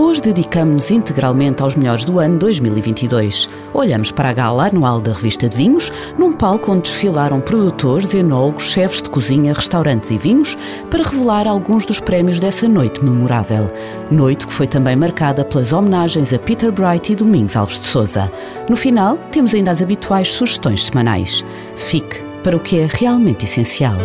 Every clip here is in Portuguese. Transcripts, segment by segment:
Hoje dedicamos-nos integralmente aos melhores do ano 2022. Olhamos para a gala anual da Revista de Vinhos, num palco onde desfilaram produtores, enólogos, chefes de cozinha, restaurantes e vinhos, para revelar alguns dos prémios dessa noite memorável. Noite que foi também marcada pelas homenagens a Peter Bright e Domingos Alves de Souza. No final, temos ainda as habituais sugestões semanais. Fique para o que é realmente essencial.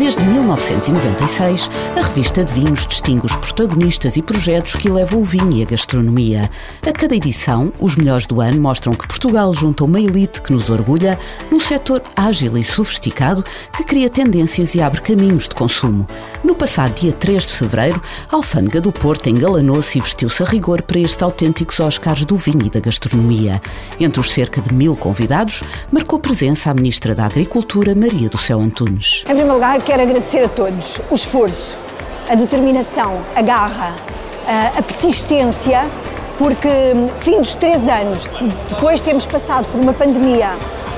Desde 1996, a revista de vinhos distingue os protagonistas e projetos que levam o vinho e a gastronomia. A cada edição, os melhores do ano mostram que Portugal junta uma elite que nos orgulha num setor ágil e sofisticado que cria tendências e abre caminhos de consumo. No passado dia 3 de fevereiro, a Alfândega do Porto engalanou-se e vestiu-se a rigor para estes autênticos Oscars do vinho e da gastronomia. Entre os cerca de mil convidados, marcou presença a Ministra da Agricultura, Maria do Céu Antunes. Em primeiro lugar, quero agradecer a todos o esforço, a determinação, a garra, a persistência, porque fim dos três anos, depois de termos passado por uma pandemia,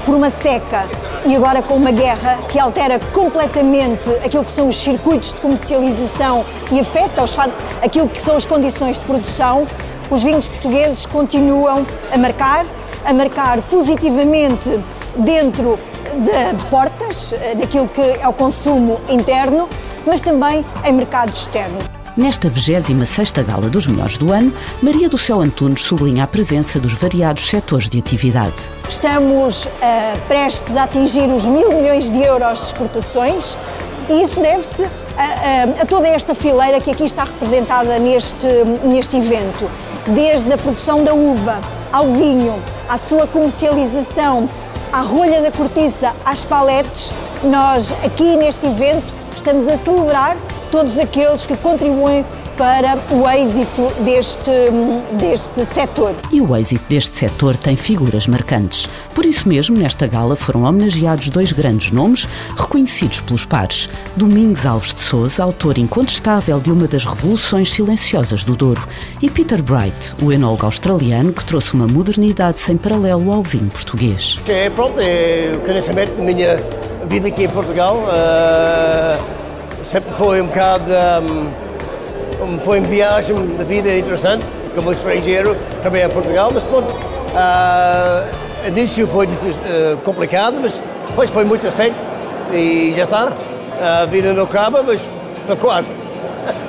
por uma seca e agora com uma guerra que altera completamente aquilo que são os circuitos de comercialização e afeta os, aquilo que são as condições de produção, os vinhos portugueses continuam a marcar, a marcar positivamente dentro de, portas, eh, naquilo que é o consumo interno, mas também em mercados externos. Nesta 26 Gala dos Melhores do Ano, Maria do Céu Antunes sublinha a presença dos variados setores de atividade. Estamos uh, prestes a atingir os mil milhões de euros de exportações e isso deve-se a, a, a, toda esta fileira que aqui está representada neste, neste evento. Desde a produção da uva ao vinho, à sua comercialização, à rolha da cortiça, às paletes, nós aqui neste evento estamos a celebrar todos aqueles que contribuem para o êxito deste, deste setor. E o êxito deste setor tem figuras marcantes. Por isso mesmo, nesta gala foram homenageados dois grandes nomes, reconhecidos pelos pares. Domingos Alves de Souza, autor incontestável de uma das revoluções silenciosas do Douro, e Peter Bright, o enólogo australiano que trouxe uma modernidade sem paralelo ao vinho português. É, pronto, é o conhecimento da minha vida aqui em Portugal. Uh, sempre foi um bocado... Um, foi uma viagem de vida interessante, como estrangeiro, também em Portugal, mas pronto, uh, início foi uh, complicado, mas depois foi muito aceito e já está. A vida não acaba, mas está quase.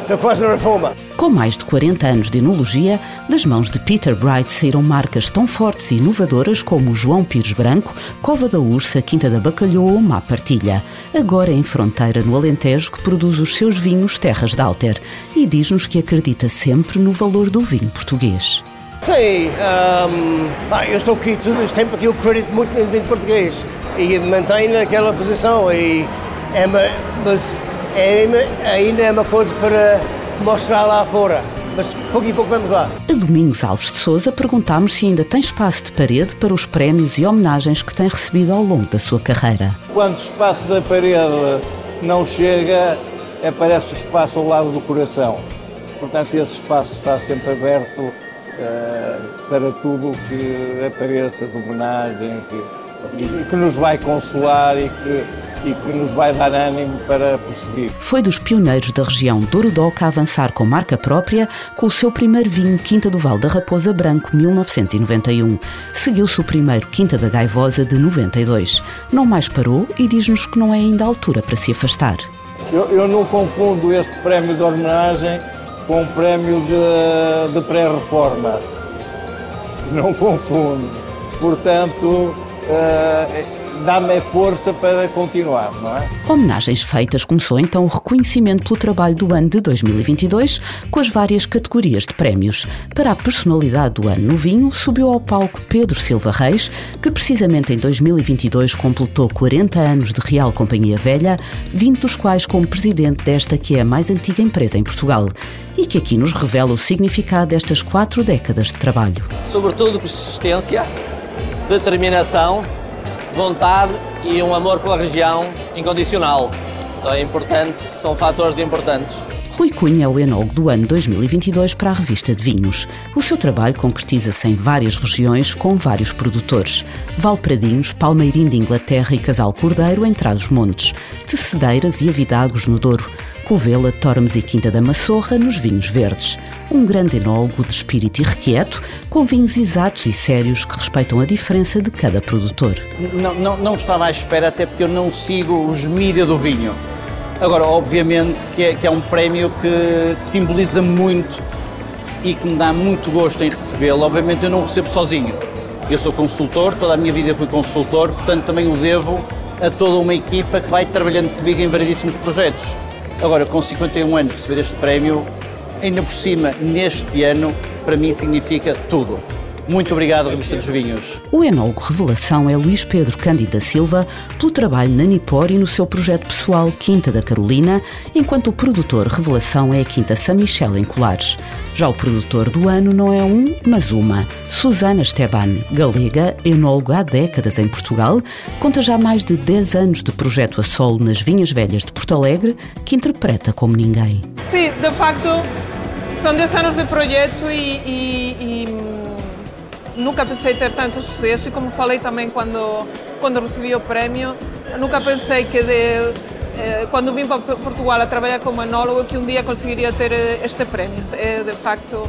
Está quase na reforma. Com mais de 40 anos de enologia, das mãos de Peter Bright saíram marcas tão fortes e inovadoras como o João Pires Branco, Cova da Ursa, Quinta da Bacalhau ou Má Partilha. Agora em fronteira no Alentejo que produz os seus vinhos Terras de Alter e diz-nos que acredita sempre no valor do vinho português. Sim, um, eu estou aqui todo este tempo que eu acredito muito no vinho português e mantenho aquela posição e é uma, mas é, ainda é uma coisa para mostrar lá fora. Mas pouco e pouco vamos lá. A Domingos Alves de Souza perguntámos se ainda tem espaço de parede para os prémios e homenagens que tem recebido ao longo da sua carreira. Quando o espaço da parede não chega, aparece o espaço ao lado do coração. Portanto, esse espaço está sempre aberto uh, para tudo o que apareça de homenagens e, e que nos vai consolar e que e que nos vai dar ânimo para prosseguir. Foi dos pioneiros da região Douro Doca a avançar com marca própria com o seu primeiro vinho Quinta do Val da Raposa Branco 1991. Seguiu-se o primeiro Quinta da Gaivosa de 92. Não mais parou e diz-nos que não é ainda a altura para se afastar. Eu, eu não confundo este prémio de homenagem com o prémio de, de pré-reforma. Não confundo. Portanto, uh, dá-me força para continuar, não é? Homenagens feitas, começou então o reconhecimento pelo trabalho do ano de 2022, com as várias categorias de prémios. Para a personalidade do ano no vinho, subiu ao palco Pedro Silva Reis, que precisamente em 2022 completou 40 anos de Real Companhia Velha, 20 dos quais como presidente desta que é a mais antiga empresa em Portugal e que aqui nos revela o significado destas quatro décadas de trabalho. Sobretudo persistência, determinação, vontade e um amor pela região incondicional. Isso é importante, são fatores importantes. Rui Cunha é o enólogo do ano 2022 para a revista de vinhos. O seu trabalho concretiza-se em várias regiões com vários produtores. Valpradinhos, Palmeirim de Inglaterra e Casal Cordeiro em Trás-os-Montes. Tecedeiras e Avidagos no Douro. Covela, Tormes e Quinta da Massorra nos vinhos verdes. Um grande enólogo de espírito irrequieto, com vinhos exatos e sérios que respeitam a diferença de cada produtor. Não, não, não estava à espera, até porque eu não sigo os mídia do vinho. Agora, obviamente que é, que é um prémio que, que simboliza muito e que me dá muito gosto em recebê-lo. Obviamente eu não o recebo sozinho. Eu sou consultor, toda a minha vida fui consultor, portanto também o devo a toda uma equipa que vai trabalhando comigo em variedíssimos projetos. Agora, com 51 anos, receber este prémio, ainda por cima, neste ano, para mim significa tudo. Muito obrigado, Revista dos Vinhos. O enólogo revelação é Luís Pedro Cândido da Silva, pelo trabalho na Nipor e no seu projeto pessoal Quinta da Carolina, enquanto o produtor revelação é a Quinta São Michel em Colares. Já o produtor do ano não é um, mas uma. Susana Esteban, galega, enóloga há décadas em Portugal, conta já mais de 10 anos de projeto a solo nas Vinhas Velhas de Porto Alegre, que interpreta como ninguém. Sim, de facto, são 10 anos de projeto e, e, e nunca pensei ter tanto sucesso e como falei também quando, quando recebi o prémio, nunca pensei que de, eh, quando vim para Portugal a trabalhar como enólogo que um dia conseguiria ter eh, este prémio. É de facto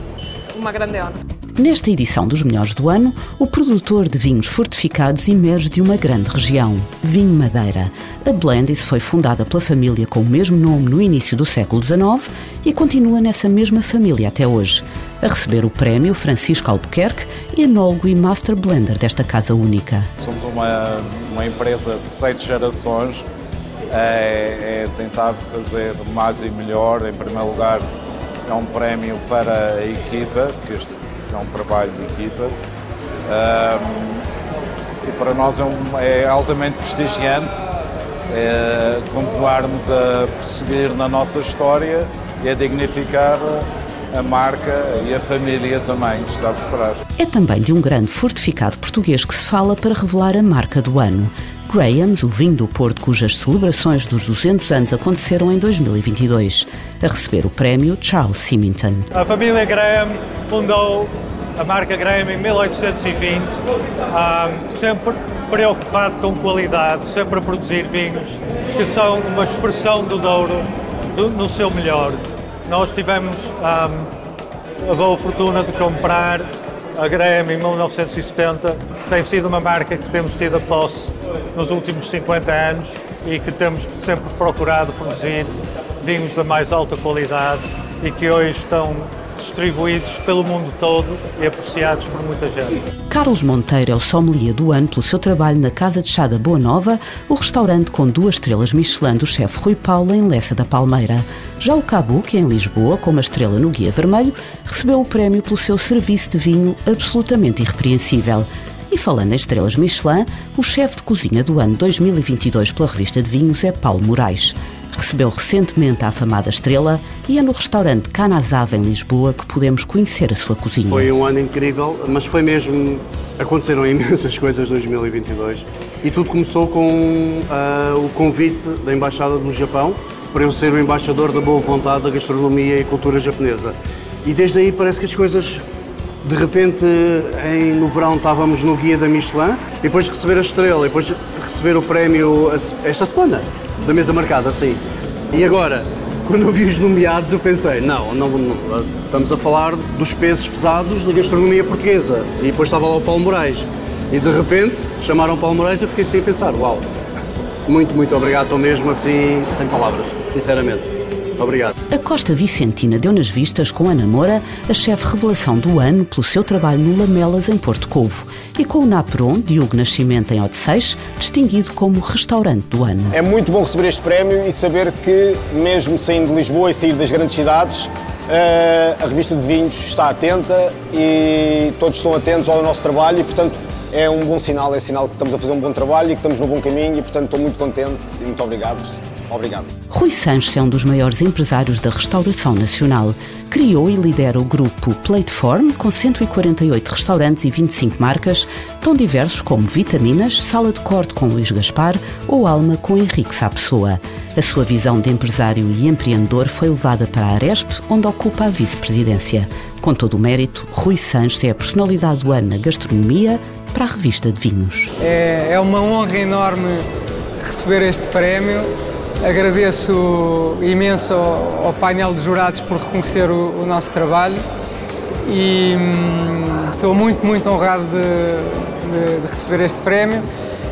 uma grande honra. Nesta edição dos Melhores do Ano, o produtor de vinhos fortificados emerge de uma grande região, Vinho Madeira. A Blendis foi fundada pela família com o mesmo nome no início do século XIX e continua nessa mesma família até hoje. A receber o prémio Francisco Albuquerque, enólogo e master blender desta casa única. Somos uma, uma empresa de sete gerações, é, é tentar fazer mais e melhor. Em primeiro lugar, é um prémio para a equipa, que este é um trabalho de equipa. Um, e para nós é, um, é altamente prestigiante é, continuarmos a prosseguir na nossa história e a dignificar a marca e a família também que está por trás. É também de um grande fortificado português que se fala para revelar a marca do ano. Graham's, o vinho do Porto, cujas celebrações dos 200 anos aconteceram em 2022. A receber o prémio Charles Symington. A família Graham fundou a marca Graham em 1820, um, sempre preocupado com qualidade, sempre a produzir vinhos que são uma expressão do Douro do, no seu melhor. Nós tivemos um, a boa fortuna de comprar a Graham em 1970. Tem sido uma marca que temos tido a posse nos últimos 50 anos e que temos sempre procurado produzir vinhos da mais alta qualidade e que hoje estão distribuídos pelo mundo todo e apreciados por muita gente. Carlos Monteiro é o sommelier do ano pelo seu trabalho na Casa de Chá da Boa Nova, o restaurante com duas estrelas Michelin do chefe Rui Paulo em Lessa da Palmeira. Já o Cabu, que é em Lisboa, com uma estrela no Guia Vermelho, recebeu o prémio pelo seu serviço de vinho absolutamente irrepreensível. E falando em estrelas Michelin, o chefe de cozinha do ano 2022 pela revista de vinhos é Paulo Moraes. Recebeu recentemente a afamada estrela e é no restaurante Canazava, em Lisboa, que podemos conhecer a sua cozinha. Foi um ano incrível, mas foi mesmo. Aconteceram imensas coisas em 2022 e tudo começou com uh, o convite da Embaixada do Japão para eu ser o embaixador da boa vontade da gastronomia e cultura japonesa. E desde aí parece que as coisas de repente, em, no verão estávamos no guia da Michelin, depois de receber a estrela, depois de receber o prémio esta semana, da mesa marcada, sim. E agora, quando eu vi os nomeados, eu pensei, não, não, não, estamos a falar dos pesos pesados da gastronomia portuguesa. E depois estava lá o Paulo Moraes. E de repente, chamaram o Paulo Moraes e eu fiquei assim a pensar, uau, muito, muito obrigado, estou mesmo assim, sem palavras, sinceramente. Obrigado. A Costa Vicentina deu nas vistas com Ana Moura a chefe revelação do ano pelo seu trabalho no Lamelas em Porto Covo e com o Naperon, Diogo Nascimento em Odisseis, distinguido como restaurante do ano. É muito bom receber este prémio e saber que, mesmo saindo de Lisboa e sair das grandes cidades, eh, a revista de vinhos está atenta e todos estão atentos ao nosso trabalho e, portanto, é um bom sinal, é sinal que estamos a fazer um bom trabalho e que estamos no bom caminho e, portanto, estou muito contente e muito obrigado. Obrigado. Rui Sanches é um dos maiores empresários da restauração nacional. Criou e lidera o grupo Plateform, com 148 restaurantes e 25 marcas, tão diversos como Vitaminas, Sala de Corte com Luís Gaspar ou Alma com Henrique Sapessoa. A sua visão de empresário e empreendedor foi levada para a Aresp, onde ocupa a vice-presidência. Com todo o mérito, Rui Sanches é a personalidade do ano na gastronomia para a revista de vinhos. É, é uma honra enorme receber este prémio Agradeço imenso ao, painel de jurados por reconhecer o, o nosso trabalho e hum, estou muito, muito honrado de, de, de, receber este prémio.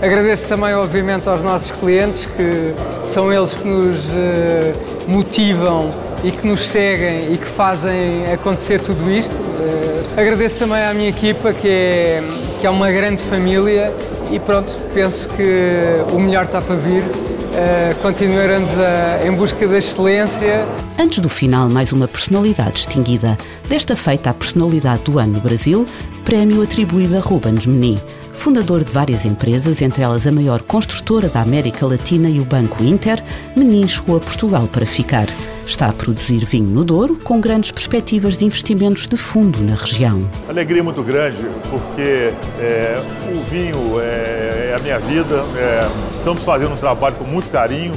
Agradeço também, obviamente, aos nossos clientes, que são eles que nos uh, motivam e que nos seguem e que fazem acontecer tudo isto. Uh, agradeço também à minha equipa, que é, que é uma grande família, e pronto, penso que o melhor está para vir Uh, continuaremos a, em busca da excelência. Antes do final, mais uma personalidade distinguida. Desta feita, a personalidade do ano no Brasil, prémio atribuído a Rubens Meni, fundador de várias empresas, entre elas a maior construtora da América Latina e o Banco Inter. Meni chegou a Portugal para ficar. Está a produzir vinho no Douro, com grandes perspectivas de investimentos de fundo na região. Alegria muito grande, porque é, o vinho é, é, a minha vida. É, estamos fazendo um trabalho com muito carinho.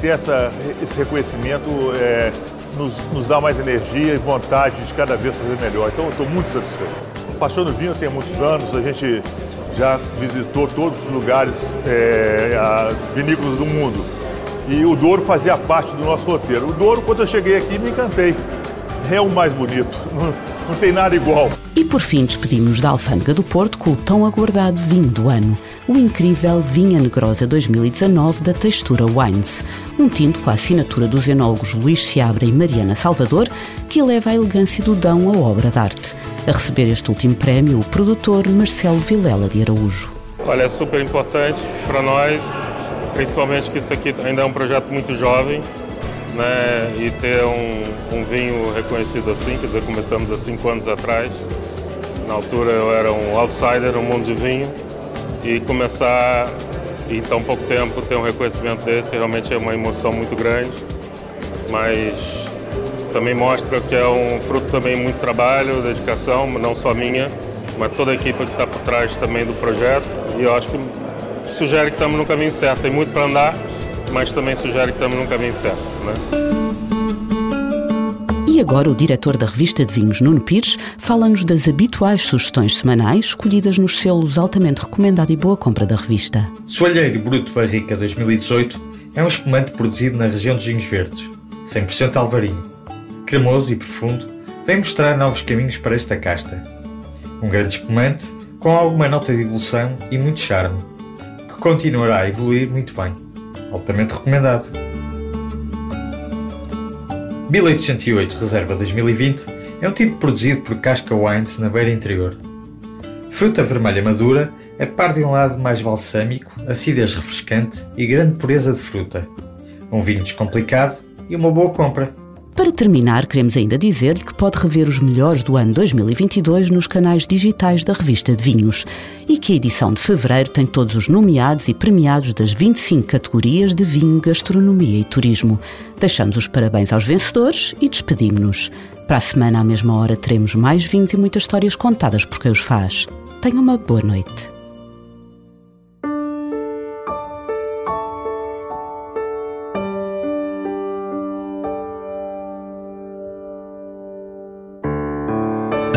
Ter essa, esse reconhecimento é, nos, nos, dá mais energia e vontade de cada vez fazer melhor. Então, eu estou muito satisfeito. Paixão do vinho tem muitos anos, a gente já visitou todos os lugares, é, vinícolas do mundo. E o Douro fazia parte do nosso roteiro. O Douro, quando eu cheguei aqui, me encantei. É o mais bonito, não, não tem nada igual. E por fim despedimos da Alfândega do Porto com o tão aguardado vinho do ano, o incrível Vinha Negrosa 2019 da Textura Wines, um tinto com a assinatura dos enólogos Luís Seabra e Mariana Salvador, que eleva a elegância do Dão à obra de arte. A receber este último prémio, o produtor Marcelo Vilela de Araújo. Olha, é super importante para nós principalmente que isso aqui ainda é um projeto muito jovem, né? E ter um, um vinho reconhecido assim, quer dizer, começamos há cinco anos atrás. Na altura eu era um outsider no mundo de vinho e começar em tão pouco tempo ter um reconhecimento desse realmente é uma emoção muito grande, mas também mostra que é um fruto também muito trabalho, dedicação, não só minha, mas toda a equipe que está por trás também do projeto. E eu acho que sugere que estamos no caminho certo. Tem muito para andar, mas também sugere que estamos no caminho certo. Né? E agora o diretor da revista de vinhos, Nuno Pires, fala-nos das habituais sugestões semanais escolhidas nos selos altamente recomendado e boa compra da revista. Soalheiro Bruto Barrica 2018 é um espumante produzido na região dos vinhos verdes, 100% alvarinho. Cremoso e profundo, vem mostrar novos caminhos para esta casta. Um grande espumante com alguma nota de evolução e muito charme continuará a evoluir muito bem. Altamente recomendado. 1808 Reserva 2020 é um tipo produzido por Casca Wines na beira interior. Fruta vermelha madura, a par de um lado mais balsâmico, acidez refrescante e grande pureza de fruta. Um vinho descomplicado e uma boa compra. Para terminar, queremos ainda dizer-lhe que pode rever os melhores do ano 2022 nos canais digitais da revista de vinhos e que a edição de fevereiro tem todos os nomeados e premiados das 25 categorias de vinho, gastronomia e turismo. Deixamos os parabéns aos vencedores e despedimos-nos. Para a semana, à mesma hora, teremos mais vinhos e muitas histórias contadas por quem os faz. Tenha uma boa noite.